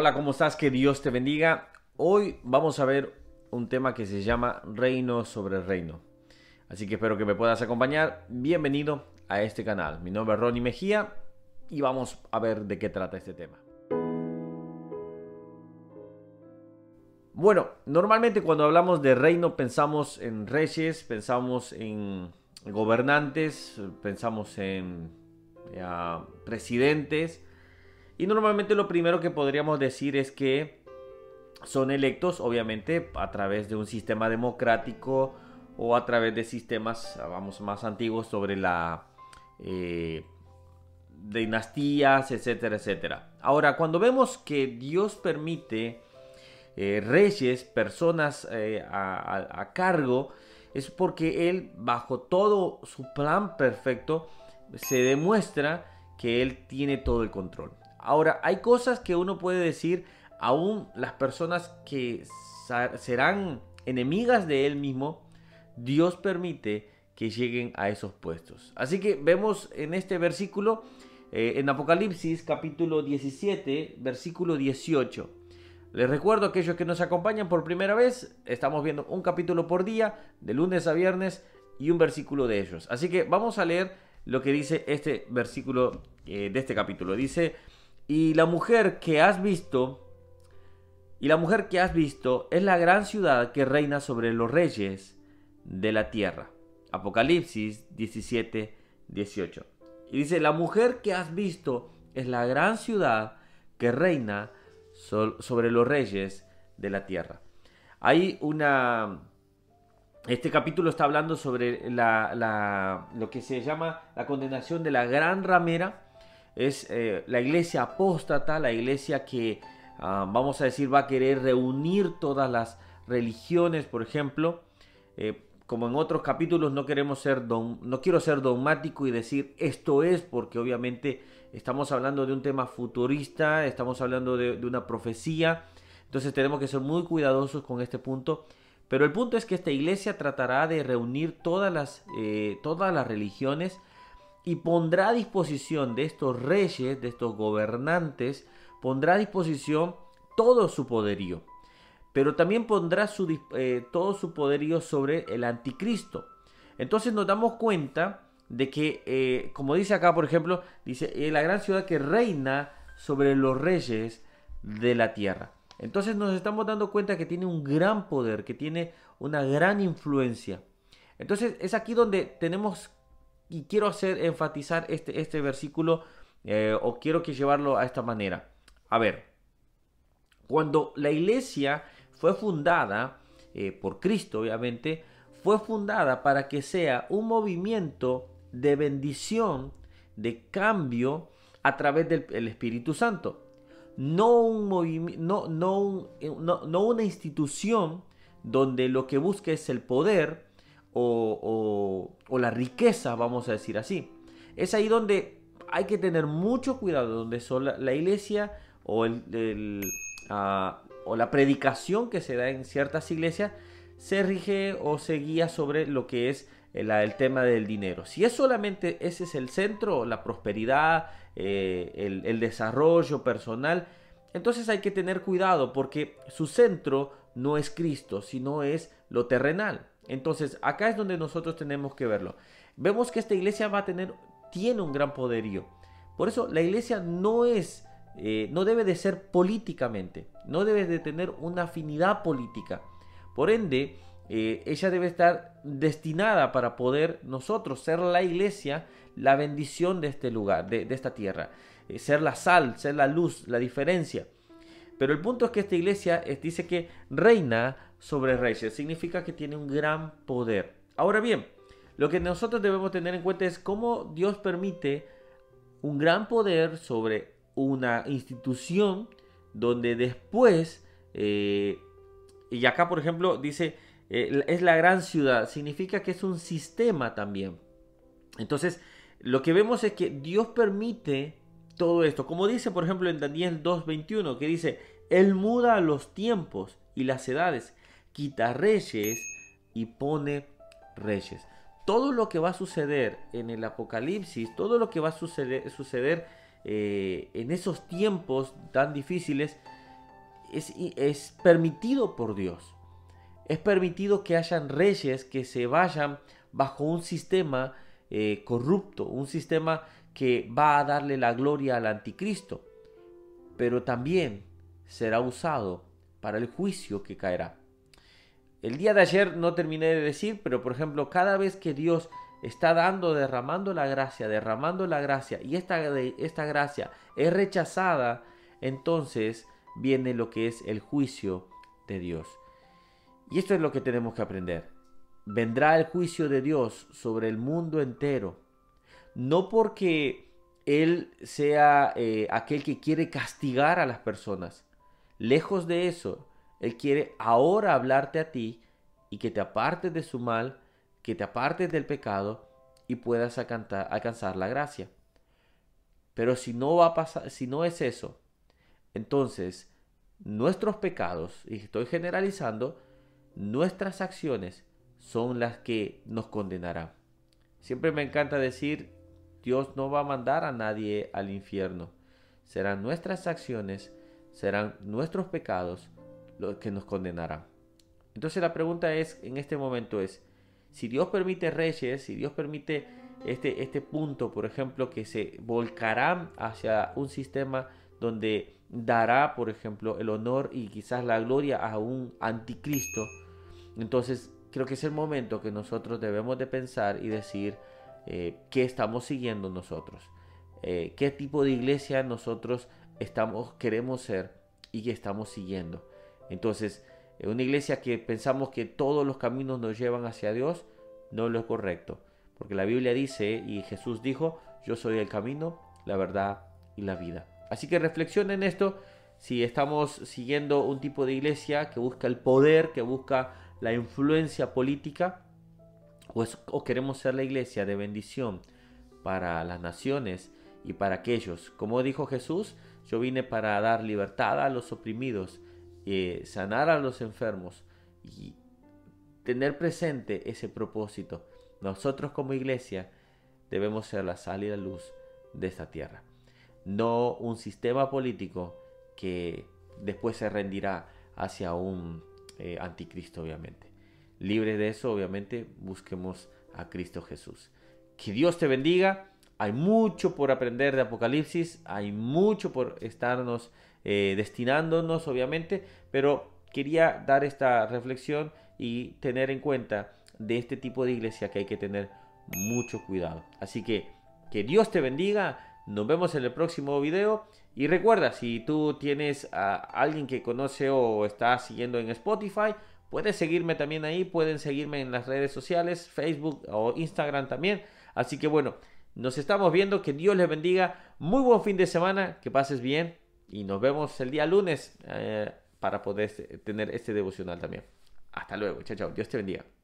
Hola, ¿cómo estás? Que Dios te bendiga. Hoy vamos a ver un tema que se llama Reino sobre Reino. Así que espero que me puedas acompañar. Bienvenido a este canal. Mi nombre es Ronnie Mejía y vamos a ver de qué trata este tema. Bueno, normalmente cuando hablamos de reino pensamos en reyes, pensamos en gobernantes, pensamos en presidentes y normalmente lo primero que podríamos decir es que son electos obviamente a través de un sistema democrático o a través de sistemas, vamos, más antiguos sobre la eh, dinastías, etcétera, etcétera. Ahora, cuando vemos que Dios permite eh, reyes, personas eh, a, cargo, es porque Él, bajo todo su plan perfecto, se demuestra que Él tiene todo el control. Ahora, hay cosas que uno puede decir, aún las personas que serán enemigas de Él mismo, Dios permite que lleguen a esos puestos. Así que vemos en este versículo, eh, en Apocalipsis capítulo 17, versículo 18. Les recuerdo a aquellos que nos acompañan por primera vez, estamos viendo un capítulo por día, de lunes a viernes, y un versículo de ellos. Así que vamos a leer lo que dice este versículo eh, de este capítulo. Dice, y la mujer que has visto, y la mujer que has visto es la gran ciudad que reina sobre los reyes de la tierra. Apocalipsis 17, 18. Y dice, la mujer que has visto es la gran ciudad que reina sobre los reyes de la tierra. Hay una... Este capítulo está hablando sobre la, lo que se llama la condenación de la gran ramera. Es eh, la iglesia apóstata, la iglesia que, ah, vamos a decir, va a querer reunir todas las religiones, por ejemplo. Eh, como en otros capítulos, no queremos ser no quiero ser dogmático y decir esto es, porque obviamente estamos hablando de un tema futurista, estamos hablando de, una profecía, entonces tenemos que ser muy cuidadosos con este punto. Pero el punto es que esta iglesia tratará de reunir todas las, eh, todas las religiones y pondrá a disposición de estos reyes, de estos gobernantes, pondrá a disposición todo su poderío pero también pondrá su, eh, todo su poderío sobre el anticristo. Entonces nos damos cuenta de que, eh, como dice acá, por ejemplo, dice, eh, la gran ciudad que reina sobre los reyes de la tierra. Entonces nos estamos dando cuenta que tiene un gran poder, que tiene una gran influencia. Entonces es aquí donde tenemos, y quiero hacer enfatizar este, este versículo, o quiero que llevarlo a esta manera. A ver, cuando la iglesia fue fundada eh, por Cristo, obviamente, fue fundada para que sea un movimiento de bendición, de cambio a través del Espíritu Santo. No, un no, no, no, no, una institución donde lo que busca es el poder o, la riqueza, vamos a decir así. Es ahí donde hay que tener mucho cuidado, donde la, iglesia o el, el, ah, o la predicación que se da en ciertas iglesias se rige o se guía sobre lo que es el, tema del dinero. Si es solamente ese es el centro, la prosperidad, eh, el, desarrollo personal, entonces hay que tener cuidado porque su centro no es Cristo, sino es lo terrenal. Entonces acá es donde nosotros tenemos que verlo. Vemos que esta iglesia va a tener, tiene un gran poderío. Por eso la iglesia no es eh, no debe de ser políticamente, no debe de tener una afinidad política. Por ende, eh, ella debe estar destinada para poder nosotros ser la iglesia, la bendición de este lugar, de, esta tierra, eh, ser la sal, ser la luz, la diferencia. Pero el punto es que esta iglesia dice que reina sobre reyes, significa que tiene un gran poder. Ahora bien, lo que nosotros debemos tener en cuenta es cómo Dios permite un gran poder sobre una institución donde después, eh, y acá por ejemplo dice, eh, es la gran ciudad, significa que es un sistema también. Entonces, lo que vemos es que Dios permite todo esto, como dice por ejemplo en Daniel 2.21, que dice, Él muda los tiempos y las edades, quita reyes y pone reyes. Todo lo que va a suceder en el Apocalipsis, todo lo que va a suceder, eh, en esos tiempos tan difíciles, es, es permitido por Dios. Es permitido que hayan reyes que se vayan bajo un sistema eh, corrupto, un sistema que va a darle la gloria al anticristo, pero también será usado para el juicio que caerá. El día de ayer no terminé de decir, pero por ejemplo, cada vez que Dios está dando, derramando la gracia, derramando la gracia, y esta, esta gracia es rechazada, entonces viene lo que es el juicio de Dios. Y esto es lo que tenemos que aprender. Vendrá el juicio de Dios sobre el mundo entero. No porque Él sea eh, aquel que quiere castigar a las personas. Lejos de eso, Él quiere ahora hablarte a ti y que te apartes de su mal, que te apartes del pecado y puedas alcanzar la gracia. Pero si no va a pasar, si no es eso, entonces nuestros pecados, y estoy generalizando, nuestras acciones son las que nos condenarán. Siempre me encanta decir, Dios no va a mandar a nadie al infierno. Serán nuestras acciones, serán nuestros pecados los que nos condenarán. Entonces la pregunta es, en este momento es, si Dios permite reyes, si Dios permite este, este punto, por ejemplo, que se volcarán hacia un sistema donde dará, por ejemplo, el honor y quizás la gloria a un anticristo, entonces creo que es el momento que nosotros debemos de pensar y decir eh, qué estamos siguiendo nosotros, eh, qué tipo de iglesia nosotros queremos ser y que estamos siguiendo. Entonces, una iglesia que pensamos que todos los caminos nos llevan hacia Dios, no es lo correcto. Porque la Biblia dice, y Jesús dijo, yo soy el camino, la verdad y la vida. Así que reflexionen en esto, si estamos siguiendo un tipo de iglesia que busca el poder, que busca la influencia política, o, queremos ser la iglesia de bendición para las naciones y para aquellos. Como dijo Jesús, yo vine para dar libertad a los oprimidos eh, sanar a los enfermos y tener presente ese propósito. Nosotros como iglesia debemos ser la sal y la luz de esta tierra. No un sistema político que después se rendirá hacia un eh, anticristo, obviamente. Libre de eso, obviamente, busquemos a Cristo Jesús. Que Dios te bendiga. Hay mucho por aprender de Apocalipsis, hay mucho por estarnos eh, destinándonos, obviamente, pero quería dar esta reflexión y tener en cuenta de este tipo de iglesia que hay que tener mucho cuidado. Así que que Dios te bendiga. Nos vemos en el próximo video. Y recuerda, si tú tienes a alguien que conoce o está siguiendo en Spotify, puedes seguirme también ahí. Pueden seguirme en las redes sociales, Facebook o Instagram también. Así que bueno, nos estamos viendo. Que Dios les bendiga. Muy buen fin de semana. Que pases bien. Y nos vemos el día lunes eh, para poder tener este devocional también. Hasta luego. Chao, chao. Dios te bendiga.